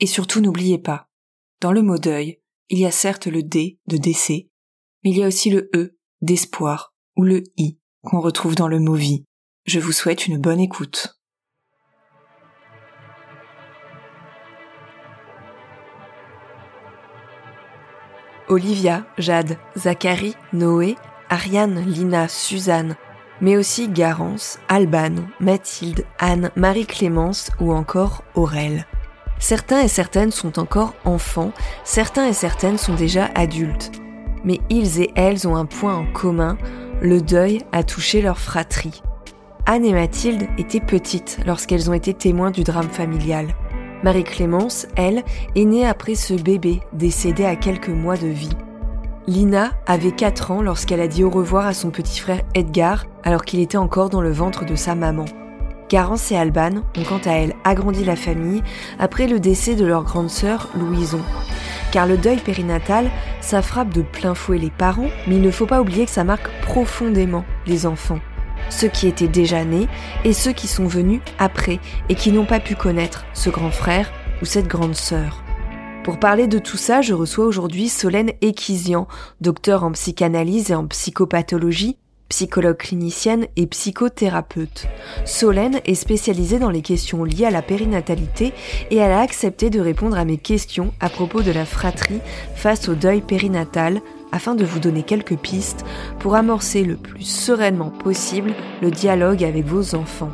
Et surtout n'oubliez pas, dans le mot deuil, il y a certes le D de décès, mais il y a aussi le E d'espoir ou le I qu'on retrouve dans le mot vie. Je vous souhaite une bonne écoute. Olivia, Jade, Zachary, Noé, Ariane, Lina, Suzanne, mais aussi Garance, Alban, Mathilde, Anne, Marie-Clémence ou encore Aurel. Certains et certaines sont encore enfants, certains et certaines sont déjà adultes. Mais ils et elles ont un point en commun, le deuil a touché leur fratrie. Anne et Mathilde étaient petites lorsqu'elles ont été témoins du drame familial. Marie-Clémence, elle, est née après ce bébé, décédé à quelques mois de vie. Lina avait 4 ans lorsqu'elle a dit au revoir à son petit frère Edgar alors qu'il était encore dans le ventre de sa maman. Garance et Alban ont quant à elles agrandi la famille après le décès de leur grande sœur Louison. Car le deuil périnatal, ça frappe de plein fouet les parents, mais il ne faut pas oublier que ça marque profondément les enfants ceux qui étaient déjà nés et ceux qui sont venus après et qui n'ont pas pu connaître ce grand frère ou cette grande sœur. Pour parler de tout ça, je reçois aujourd'hui Solène Ekizian, docteur en psychanalyse et en psychopathologie, psychologue clinicienne et psychothérapeute. Solène est spécialisée dans les questions liées à la périnatalité et elle a accepté de répondre à mes questions à propos de la fratrie face au deuil périnatal, afin de vous donner quelques pistes pour amorcer le plus sereinement possible le dialogue avec vos enfants.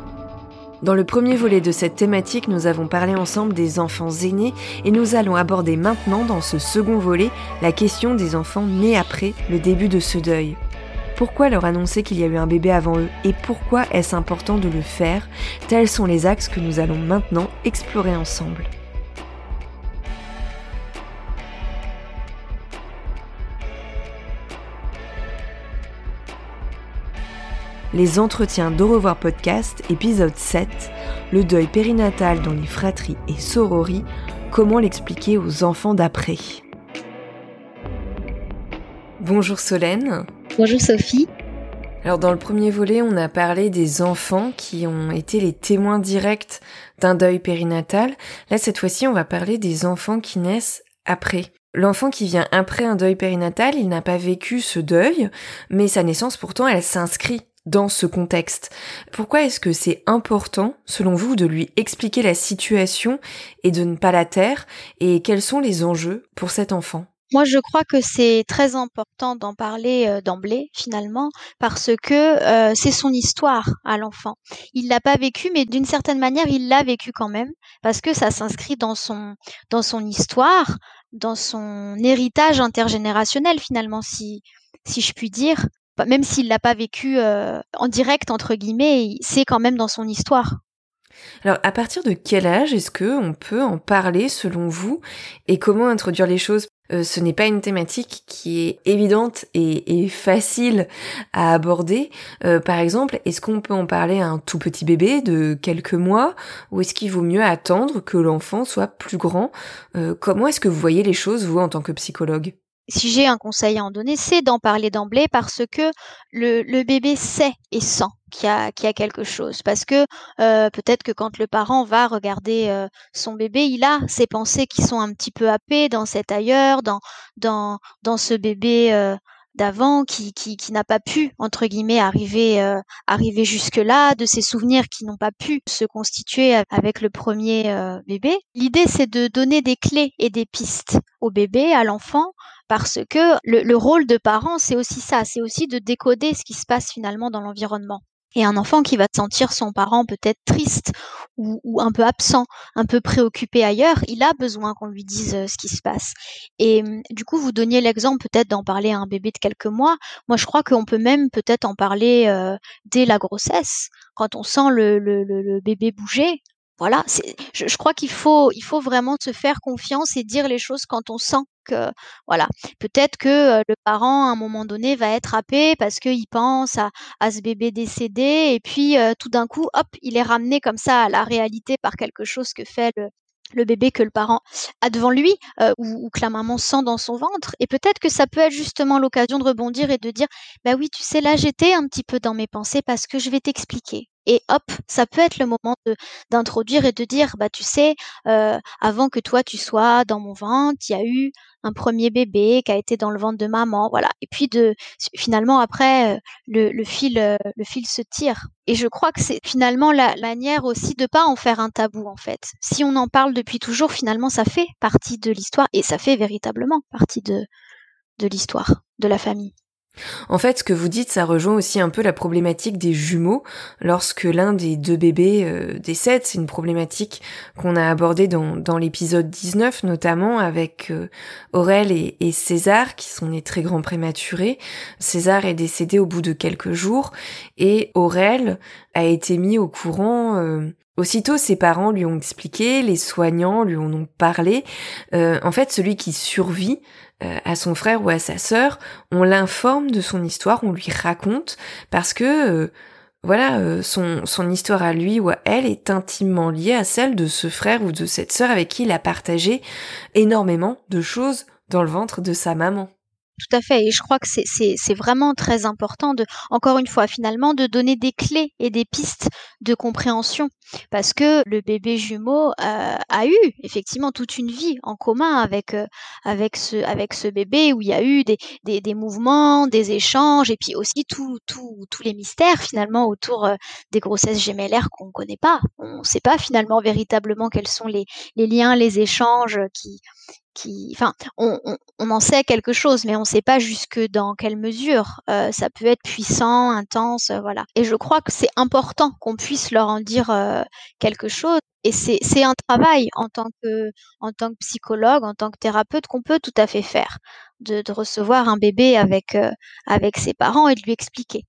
Dans le premier volet de cette thématique, nous avons parlé ensemble des enfants aînés et nous allons aborder maintenant dans ce second volet la question des enfants nés après le début de ce deuil. Pourquoi leur annoncer qu'il y a eu un bébé avant eux et pourquoi est-ce important de le faire Tels sont les axes que nous allons maintenant explorer ensemble. les entretiens d'Au revoir podcast, épisode 7, le deuil périnatal dans les fratries et sorories, comment l'expliquer aux enfants d'après. Bonjour Solène. Bonjour Sophie. Alors dans le premier volet, on a parlé des enfants qui ont été les témoins directs d'un deuil périnatal. Là, cette fois-ci, on va parler des enfants qui naissent après. L'enfant qui vient après un deuil périnatal, il n'a pas vécu ce deuil, mais sa naissance pourtant, elle s'inscrit dans ce contexte. Pourquoi est-ce que c'est important, selon vous, de lui expliquer la situation et de ne pas la taire? Et quels sont les enjeux pour cet enfant? Moi, je crois que c'est très important d'en parler euh, d'emblée, finalement, parce que euh, c'est son histoire à l'enfant. Il l'a pas vécu, mais d'une certaine manière, il l'a vécu quand même, parce que ça s'inscrit dans son dans son histoire, dans son héritage intergénérationnel, finalement, si si je puis dire même s'il l'a pas vécu euh, en direct entre guillemets, c'est quand même dans son histoire. Alors, à partir de quel âge est-ce que on peut en parler selon vous et comment introduire les choses? Euh, Ce n'est pas une thématique qui est évidente et, facile à aborder. Euh, par exemple, est-ce qu'on peut en parler à un tout petit bébé de quelques mois ou est-ce qu'il vaut mieux attendre que l'enfant soit plus grand? Comment est-ce que vous voyez les choses vous en tant que psychologue? Si j'ai un conseil à en donner, c'est d'en parler d'emblée parce que le, bébé sait et sent qu'il y a, qu'il y a quelque chose. Parce que euh, peut-être que quand le parent va regarder euh, son bébé, il a ses pensées qui sont un petit peu happées dans cet ailleurs, dans ce bébé. Euh, d'avant qui, qui, qui n'a pas pu entre guillemets arriver euh, arriver jusque là, de ses souvenirs qui n'ont pas pu se constituer avec le premier euh, bébé. L'idée c'est de donner des clés et des pistes au bébé, à l'enfant, parce que le, le rôle de parent c'est aussi ça, c'est aussi de décoder ce qui se passe finalement dans l'environnement. Et un enfant qui va sentir son parent peut-être triste ou, un peu absent, un peu préoccupé ailleurs, il a besoin qu'on lui dise ce qui se passe. Et hum, du coup, vous donniez l'exemple peut-être d'en parler à un bébé de quelques mois. Moi, je crois qu'on peut même peut-être en parler dès la grossesse, quand on sent le bébé bouger. Voilà, je, je crois qu'il faut, il faut vraiment se faire confiance et dire les choses quand on sent que, voilà, peut-être que le parent à un moment donné va être happé parce qu'il pense à, à, ce bébé décédé et puis tout d'un coup, hop, il est ramené comme ça à la réalité par quelque chose que fait le, le bébé que le parent a devant lui ou, que la maman sent dans son ventre. Et peut-être que ça peut être justement l'occasion de rebondir et de dire, bah oui, tu sais, là j'étais un petit peu dans mes pensées parce que je vais t'expliquer. Et hop, ça peut être le moment d'introduire et de dire, bah tu sais, euh, avant que toi tu sois dans mon ventre, il y a eu un premier bébé qui a été dans le ventre de maman, voilà. Et puis de finalement après euh, le, le fil euh, le fil se tire. Et je crois que c'est finalement la manière aussi de pas en faire un tabou en fait. Si on en parle depuis toujours, finalement ça fait partie de l'histoire et ça fait véritablement partie de l'histoire de la famille. En fait, ce que vous dites, ça rejoint aussi un peu la problématique des jumeaux. Lorsque l'un des deux bébés euh, décède, c'est une problématique qu'on a abordée dans, l'épisode 19, notamment avec euh, Aurel et, César, qui sont nés très grands prématurés. César est décédé au bout de quelques jours, et Aurel a été mis au courant euh, Aussitôt, ses parents lui ont expliqué, les soignants lui en ont parlé. en fait, celui qui survit euh, à son frère ou à sa sœur, on l'informe de son histoire, on lui raconte, parce que euh, voilà, euh, son, son histoire à lui ou à elle est intimement liée à celle de ce frère ou de cette sœur avec qui il a partagé énormément de choses dans le ventre de sa maman. Tout à fait. Et je crois que c'est vraiment très important de, encore une fois, finalement, de donner des clés et des pistes de compréhension. Parce que le bébé jumeau euh, a eu effectivement toute une vie en commun avec, euh, avec, ce, avec ce bébé où il y a eu des, des, des mouvements, des échanges et puis aussi tous les mystères finalement autour euh, des grossesses gémellaires qu'on ne connaît pas. On ne sait pas finalement véritablement quels sont les, les liens, les échanges qui, enfin, on, en sait quelque chose, mais on ne sait pas jusque dans quelle mesure. Euh, ça peut être puissant, intense, euh, voilà. Et je crois que c'est important qu'on puisse leur en dire euh, quelque chose. Et c'est un travail en tant que en tant que psychologue, en tant que thérapeute qu'on peut tout à fait faire, de, recevoir un bébé avec avec ses parents et de lui expliquer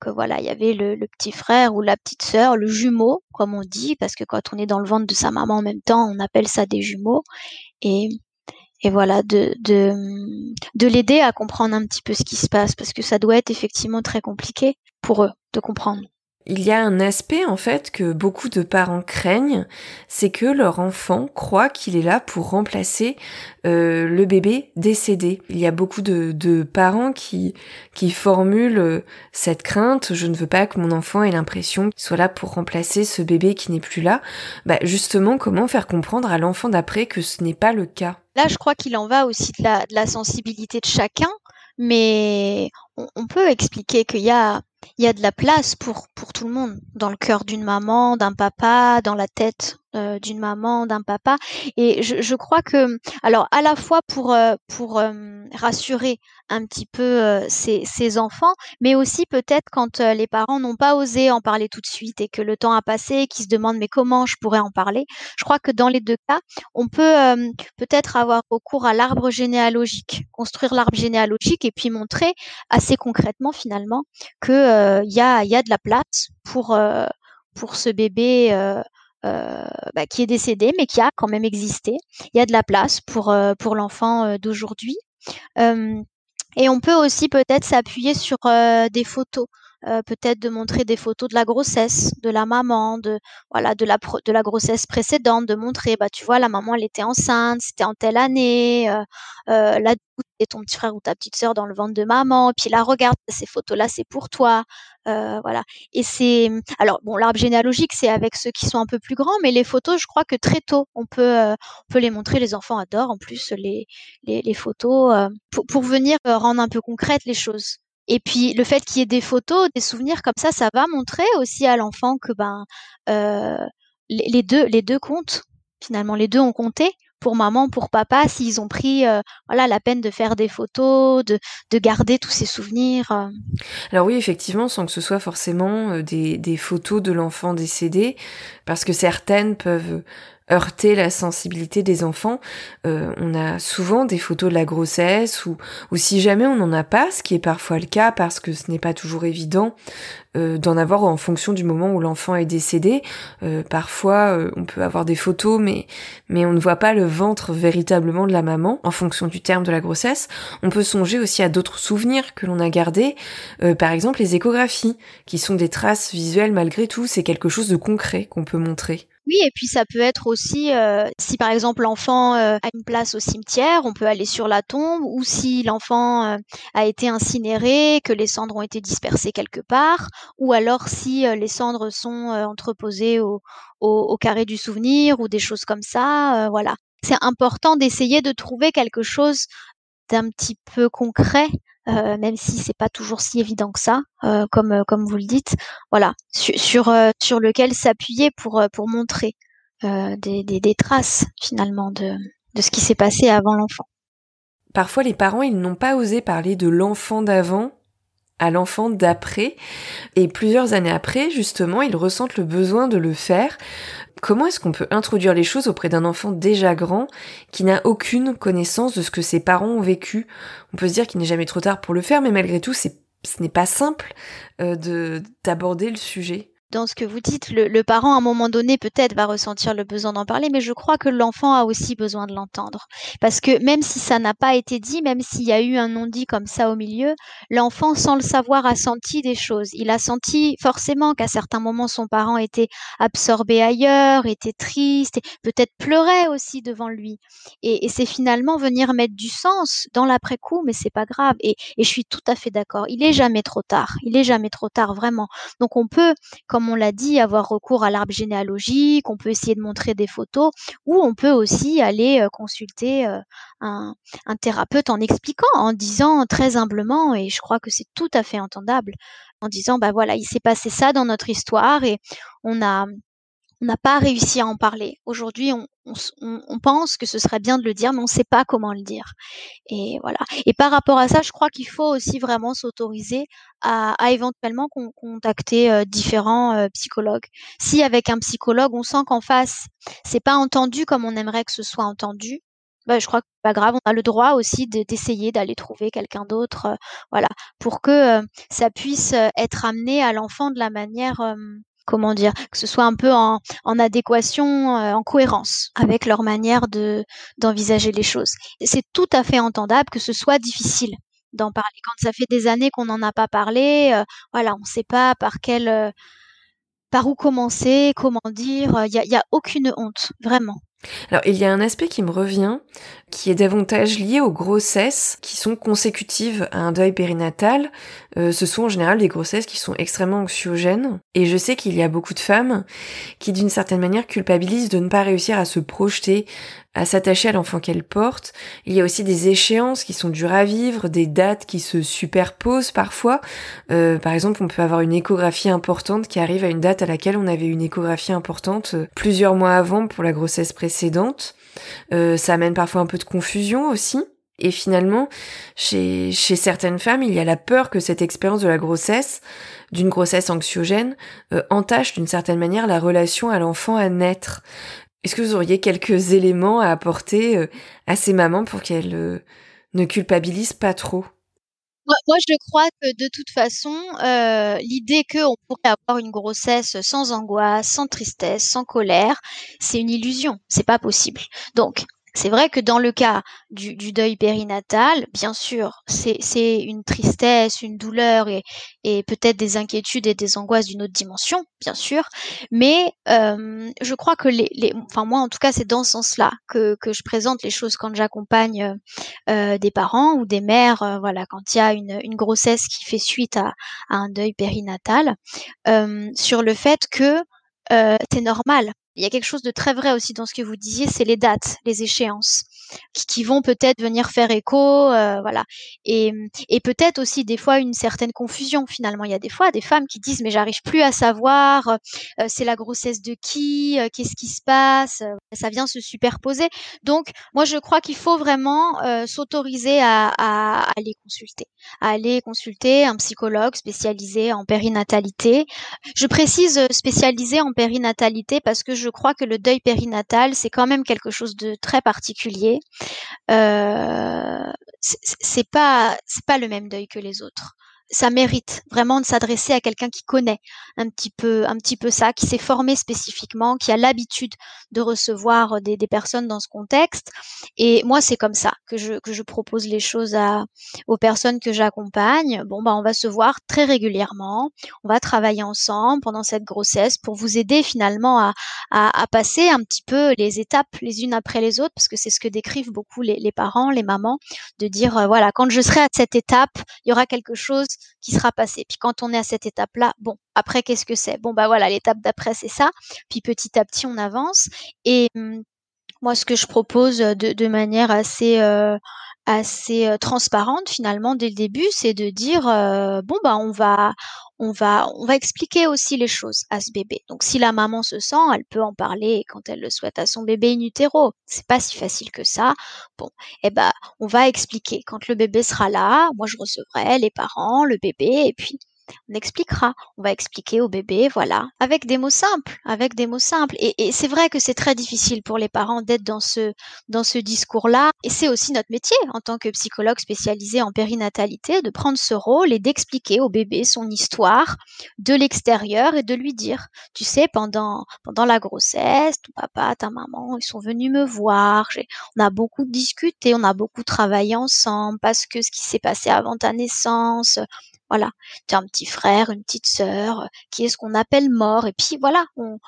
que voilà, il y avait le, le, petit frère ou la petite sœur, le jumeau, comme on dit, parce que quand on est dans le ventre de sa maman en même temps, on appelle ça des jumeaux. Et, et voilà, de, de, de l'aider à comprendre un petit peu ce qui se passe, parce que ça doit être effectivement très compliqué pour eux de comprendre. Il y a un aspect en fait que beaucoup de parents craignent, c'est que leur enfant croit qu'il est là pour remplacer euh, le bébé décédé. Il y a beaucoup de, parents qui, qui formulent euh, cette crainte, je ne veux pas que mon enfant ait l'impression qu'il soit là pour remplacer ce bébé qui n'est plus là. Bah justement, comment faire comprendre à l'enfant d'après que ce n'est pas le cas? Là, je crois qu'il en va aussi de la, de sensibilité de chacun, mais on peut expliquer qu'il y a il y a de la place pour, pour tout le monde, dans le cœur d'une maman, d'un papa, dans la tête euh, d'une maman, d'un papa. Et je, crois que, alors à la fois pour, euh, pour euh, rassurer un petit peu ces, ces, enfants, mais aussi peut-être quand les parents n'ont pas osé en parler tout de suite et que le temps a passé, qu'ils se demandent mais comment je pourrais en parler? Je crois que dans les deux cas, on peut peut-être avoir recours à l'arbre généalogique, construire l'arbre généalogique et puis montrer assez concrètement finalement que il y, a, y a de la place pour pour ce bébé bah, qui est décédé, mais qui a quand même existé. Il y a de la place pour, euh, pour l'enfant euh, d'aujourd'hui. et on peut aussi peut-être s'appuyer sur des photos euh, peut-être de montrer des photos de la grossesse, de la maman, de voilà, de la de la grossesse précédente, de montrer, bah tu vois, la maman elle était enceinte, c'était en telle année, euh, euh, là et ton petit frère ou ta petite sœur dans le ventre de maman, puis là regarde ces photos là c'est pour toi, euh, voilà. Et c'est alors bon l'arbre généalogique c'est avec ceux qui sont un peu plus grands, mais les photos je crois que très tôt on peut on peut les montrer, les enfants adorent en plus les les, les photos pour, pour venir rendre un peu concrètes les choses. Et puis le fait qu'il y ait des photos, des souvenirs comme ça, ça va montrer aussi à l'enfant que ben euh, les, deux les comptent. Finalement, les deux ont compté pour maman, pour papa, s'ils ont pris euh, la peine de faire des photos, de, de garder tous ces souvenirs. Euh. Alors oui, effectivement, sans que ce soit forcément des, des photos de l'enfant décédé, parce que certaines peuvent heurter la sensibilité des enfants. Euh, on a souvent des photos de la grossesse ou, ou si jamais on n'en a pas, ce qui est parfois le cas parce que ce n'est pas toujours évident euh, d'en avoir en fonction du moment où l'enfant est décédé. Euh, parfois on peut avoir des photos mais, mais on ne voit pas le ventre véritablement de la maman en fonction du terme de la grossesse. On peut songer aussi à d'autres souvenirs que l'on a gardés, par exemple les échographies qui sont des traces visuelles malgré tout, c'est quelque chose de concret qu'on peut montrer. Oui, et puis ça peut être aussi, euh, si par exemple l'enfant euh, a une place au cimetière, on peut aller sur la tombe, ou si l'enfant euh, a été incinéré, que les cendres ont été dispersées quelque part, ou alors si les cendres sont entreposées au, au, carré du souvenir, ou des choses comme ça, voilà. C'est important d'essayer de trouver quelque chose d'un petit peu concret euh, même si c'est pas toujours si évident que ça, euh, comme euh, comme vous le dites. Voilà, sur sur, sur lequel s'appuyer pour pour montrer des, des, des traces finalement de de ce qui s'est passé avant l'enfant. Parfois, les parents, ils n'ont pas osé parler de l'enfant d'avant à l'enfant d'après. Et plusieurs années après, justement, ils ressentent le besoin de le faire. Comment est-ce qu'on peut introduire les choses auprès d'un enfant déjà grand qui n'a aucune connaissance de ce que ses parents ont vécu? On peut se dire qu'il n'est jamais trop tard pour le faire, mais malgré tout, ce n'est pas simple euh, de d'aborder le sujet dans ce que vous dites, le, parent, à un moment donné, peut-être va ressentir le besoin d'en parler, mais je crois que l'enfant a aussi besoin de l'entendre. Parce que même si ça n'a pas été dit, même s'il y a eu un non-dit comme ça au milieu, l'enfant, sans le savoir, a senti des choses. Il a senti forcément qu'à certains moments, son parent était absorbé ailleurs, était triste, et peut-être pleurait aussi devant lui. Et, c'est finalement venir mettre du sens dans l'après-coup, mais c'est pas grave. Et, et je suis tout à fait d'accord. Il est jamais trop tard. Il est jamais trop tard, vraiment. Donc on peut, comme on l'a dit, avoir recours à l'arbre généalogique, on peut essayer de montrer des photos, ou on peut aussi aller euh, consulter euh, un, thérapeute en expliquant, en disant très humblement, et je crois que c'est tout à fait entendable, en disant, bah voilà, il s'est passé ça dans notre histoire et on a, on n'a pas réussi à en parler. Aujourd'hui, on, pense que ce serait bien de le dire, mais on ne sait pas comment le dire. Et voilà. Et par rapport à ça, je crois qu'il faut aussi vraiment s'autoriser à, à, éventuellement contacter euh, différents euh, psychologues. Si avec un psychologue, on sent qu'en face, c'est pas entendu comme on aimerait que ce soit entendu, bah, je crois que pas grave. On a le droit aussi d'essayer d'aller trouver quelqu'un d'autre, euh, voilà, pour que ça puisse être amené à l'enfant de la manière comment dire, que ce soit un peu en, adéquation, euh, en cohérence avec leur manière de d'envisager les choses. C'est tout à fait entendable que ce soit difficile d'en parler. Quand ça fait des années qu'on n'en a pas parlé, euh, voilà, on ne sait pas par quel, euh, par où commencer, comment dire. Il n'y a, a aucune honte, vraiment. Alors il y a un aspect qui me revient, qui est davantage lié aux grossesses qui sont consécutives à un deuil périnatal. Euh, ce sont en général des grossesses qui sont extrêmement anxiogènes. Et je sais qu'il y a beaucoup de femmes qui d'une certaine manière culpabilisent de ne pas réussir à se projeter à s'attacher à l'enfant qu'elle porte. Il y a aussi des échéances qui sont dures à vivre, des dates qui se superposent parfois. Euh, par exemple, on peut avoir une échographie importante qui arrive à une date à laquelle on avait une échographie importante euh, plusieurs mois avant pour la grossesse précédente. Euh, ça amène parfois un peu de confusion aussi. Et finalement, chez, certaines femmes, il y a la peur que cette expérience de la grossesse, d'une grossesse anxiogène, entache d'une certaine manière la relation à l'enfant à naître. Est-ce que vous auriez quelques éléments à apporter euh, à ces mamans pour qu'elles euh, ne culpabilisent pas trop? Moi, je crois que de toute façon, euh, l'idée qu'on pourrait avoir une grossesse sans angoisse, sans tristesse, sans colère, c'est une illusion. C'est pas possible. Donc, C'est vrai que dans le cas du, deuil périnatal, bien sûr, c'est une tristesse, une douleur et, peut-être des inquiétudes et des angoisses d'une autre dimension, bien sûr. Mais euh, je crois que enfin moi en tout cas, c'est dans ce sens-là que, je présente les choses quand j'accompagne euh, des parents ou des mères, euh, voilà, quand il y a une, grossesse qui fait suite à, un deuil périnatal, sur le fait que c'est normal il y a quelque chose de très vrai aussi dans ce que vous disiez, c'est les dates, les échéances, qui, vont peut-être venir faire écho, euh, voilà. Et, et peut-être aussi des fois une certaine confusion finalement. Il y a des fois des femmes qui disent mais j'arrive plus à savoir, euh, c'est la grossesse de qui, euh, qu'est-ce qui se passe, ça vient se superposer. Donc moi je crois qu'il faut vraiment s'autoriser à, à, aller consulter, à aller consulter un psychologue spécialisé en périnatalité. Je précise spécialisé en périnatalité parce que je je crois que le deuil périnatal, c'est quand même quelque chose de très particulier. Euh, c'est c'est pas le même deuil que les autres ça mérite vraiment de s'adresser à quelqu'un qui connaît un petit peu, un petit peu ça, qui s'est formé spécifiquement, qui a l'habitude de recevoir des, des, personnes dans ce contexte. Et moi, c'est comme ça que je, que je propose les choses à, aux personnes que j'accompagne. Bon, bah, on va se voir très régulièrement. On va travailler ensemble pendant cette grossesse pour vous aider finalement à, à, à passer un petit peu les étapes les unes après les autres, parce que c'est ce que décrivent beaucoup les, les parents, les mamans, de dire, euh, voilà, quand je serai à cette étape, il y aura quelque chose qui sera passé. Puis quand on est à cette étape-là, bon, après qu'est-ce que c'est? Bon bah voilà, l'étape d'après c'est ça. Puis petit à petit on avance. Et hum, moi ce que je propose de, de manière assez euh, assez euh, transparente finalement dès le début, c'est de dire euh, bon bah on va on va on va expliquer aussi les choses à ce bébé. Donc si la maman se sent, elle peut en parler quand elle le souhaite à son bébé in utero. C'est pas si facile que ça. Bon, eh ben on va expliquer quand le bébé sera là, moi je recevrai les parents, le bébé et puis on expliquera, on va expliquer au bébé, voilà, avec des mots simples, avec des mots simples. Et, c'est vrai que c'est très difficile pour les parents d'être dans ce dans ce discours-là. Et c'est aussi notre métier en tant que psychologue spécialisé en périnatalité de prendre ce rôle et d'expliquer au bébé son histoire de l'extérieur et de lui dire, tu sais, pendant pendant la grossesse, ton papa, ta maman, ils sont venus me voir. On a beaucoup discuté, on a beaucoup travaillé ensemble parce que ce qui s'est passé avant ta naissance, voilà, tu as un petit frère, une petite sœur, euh, qui est ce qu'on appelle mort. Et puis voilà, on,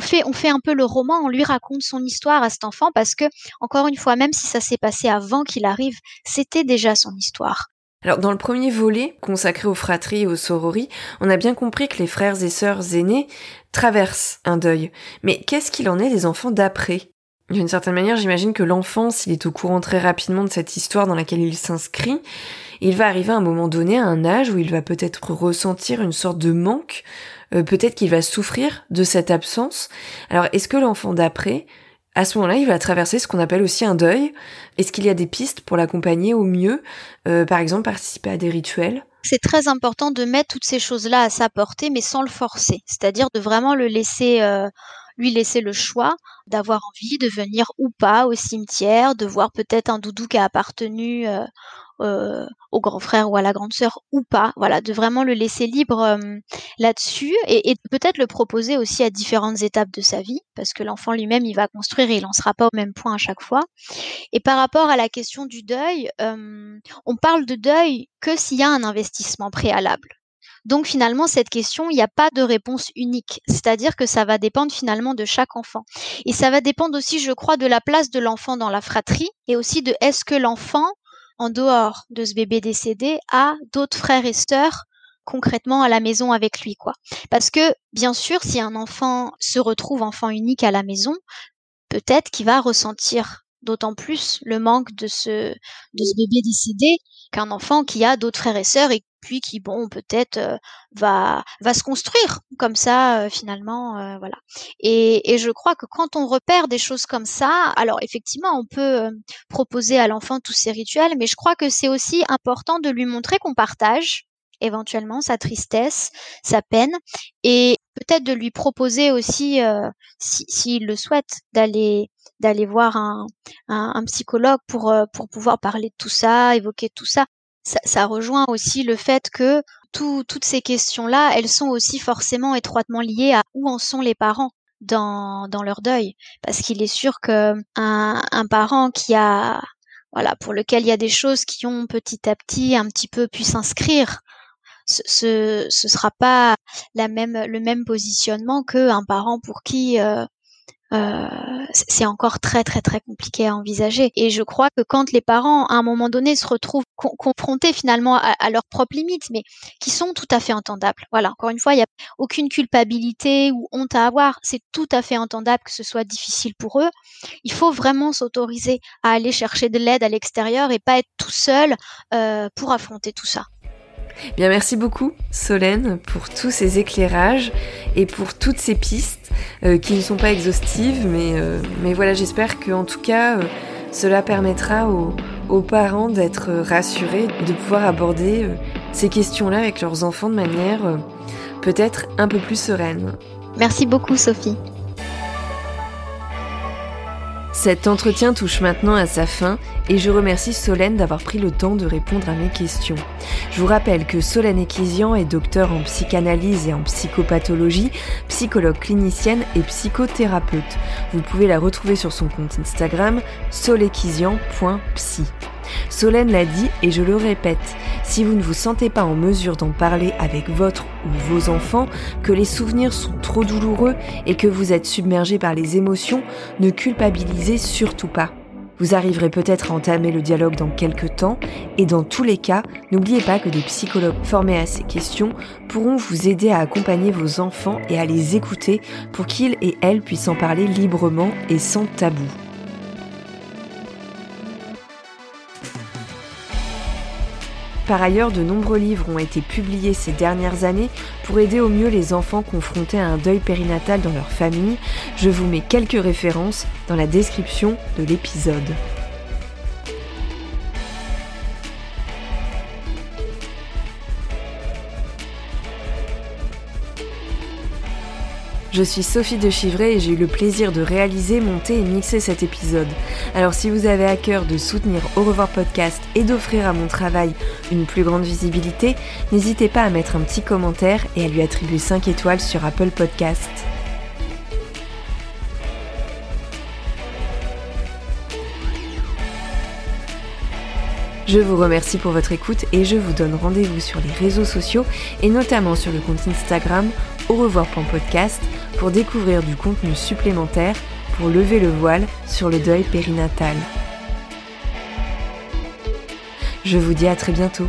fait, on fait un peu le roman, on lui raconte son histoire à cet enfant parce que, encore une fois, même si ça s'est passé avant qu'il arrive, c'était déjà son histoire. Alors dans le premier volet, consacré aux fratries et aux sorories, on a bien compris que les frères et sœurs aînés traversent un deuil. Mais qu'est-ce qu'il en est des enfants d'après? D'une certaine manière, j'imagine que l'enfant, s'il est au courant très rapidement de cette histoire dans laquelle il s'inscrit, il va arriver à un moment donné à un âge où il va peut-être ressentir une sorte de manque, euh, peut-être qu'il va souffrir de cette absence. Alors est-ce que l'enfant d'après, à ce moment-là, il va traverser ce qu'on appelle aussi un deuil? Est-ce qu'il y a des pistes pour l'accompagner au mieux euh, Par exemple, participer à des rituels? C'est très important de mettre toutes ces choses-là à sa portée, mais sans le forcer. C'est-à-dire de vraiment le laisser, euh, lui laisser le choix d'avoir envie de venir ou pas au cimetière, de voir peut-être un doudou qui a appartenu euh, au grand frère ou à la grande sœur ou pas. Voilà, de vraiment le laisser libre euh, là-dessus et, peut-être le proposer aussi à différentes étapes de sa vie, parce que l'enfant lui-même, il va construire et il n'en sera pas au même point à chaque fois. Et par rapport à la question du deuil, euh, on parle de deuil que s'il y a un investissement préalable. Donc finalement, cette question, il n'y a pas de réponse unique. C'est-à-dire que ça va dépendre finalement de chaque enfant. Et ça va dépendre aussi, je crois, de la place de l'enfant dans la fratrie et aussi de est-ce que l'enfant en dehors de ce bébé décédé, a d'autres frères et sœurs concrètement à la maison avec lui, quoi. Parce que, bien sûr, si un enfant se retrouve enfant unique à la maison, peut-être qu'il va ressentir d'autant plus le manque de ce, bébé décédé qu'un enfant qui a d'autres frères et sœurs et puis qui bon peut-être euh, va va se construire comme ça euh, finalement euh, voilà. Et, et, je crois que quand on repère des choses comme ça alors effectivement on peut proposer à l'enfant tous ces rituels mais je crois que c'est aussi important de lui montrer qu'on partage éventuellement sa tristesse sa peine et peut-être de lui proposer aussi s'il si, le souhaite d'aller d'aller voir un, un, un, psychologue pour pour pouvoir parler de tout ça évoquer tout ça ça, rejoint aussi le fait que toutes ces questions-là, elles sont aussi forcément étroitement liées à où en sont les parents dans, dans leur deuil. Parce qu'il est sûr que un, un parent qui a, voilà, pour lequel il y a des choses qui ont petit à petit un petit peu pu s'inscrire ce, ce sera pas la même le même positionnement qu'un parent pour qui euh, euh, c'est encore très très très compliqué à envisager. Et je crois que quand les parents, à un moment donné, se retrouvent confrontés finalement à, leurs propres limites, mais qui sont tout à fait entendables. Voilà, encore une fois, il n'y a aucune culpabilité ou honte à avoir. C'est tout à fait entendable que ce soit difficile pour eux. Il faut vraiment s'autoriser à aller chercher de l'aide à l'extérieur et pas être tout seul euh, pour affronter tout ça. Bien, merci beaucoup Solène pour tous ces éclairages et pour toutes ces pistes euh, qui ne sont pas exhaustives, mais, euh, mais voilà, j'espère qu'en tout cas, euh, cela permettra aux, aux parents d'être rassurés, de pouvoir aborder ces questions-là avec leurs enfants de manière peut-être un peu plus sereine. Merci beaucoup Sophie. Cet entretien touche maintenant à sa fin et je remercie Solène d'avoir pris le temps de répondre à mes questions. Je vous rappelle que Solène Ekizian est docteur en psychanalyse et en psychopathologie, psychologue clinicienne et psychothérapeute. Vous pouvez la retrouver sur son compte Instagram solekizian.psy. Solène l'a dit et je le répète, si vous ne vous sentez pas en mesure d'en parler avec votre ou vos enfants, que les souvenirs sont trop douloureux et que vous êtes submergé par les émotions, ne culpabilisez surtout pas. Vous arriverez peut-être à entamer le dialogue dans quelques temps et dans tous les cas, n'oubliez pas que des psychologues formés à ces questions pourront vous aider à accompagner vos enfants et à les écouter pour qu'ils et elles puissent en parler librement et sans tabou. Par ailleurs, de nombreux livres ont été publiés ces dernières années pour aider au mieux les enfants confrontés à un deuil périnatal dans leur famille. Je vous mets quelques références dans la description de l'épisode. Je suis Sophie de Chivray et j'ai eu le plaisir de réaliser, monter et mixer cet épisode. Alors si vous avez à cœur de soutenir Au revoir podcast et d'offrir à mon travail une plus grande visibilité, n'hésitez pas à mettre un petit commentaire et à lui attribuer 5 étoiles sur Apple Podcast. Je vous remercie pour votre écoute et je vous donne rendez-vous sur les réseaux sociaux et notamment sur le compte Instagram au revoir.podcast pour découvrir du contenu supplémentaire pour lever le voile sur le deuil périnatal. Je vous dis à très bientôt.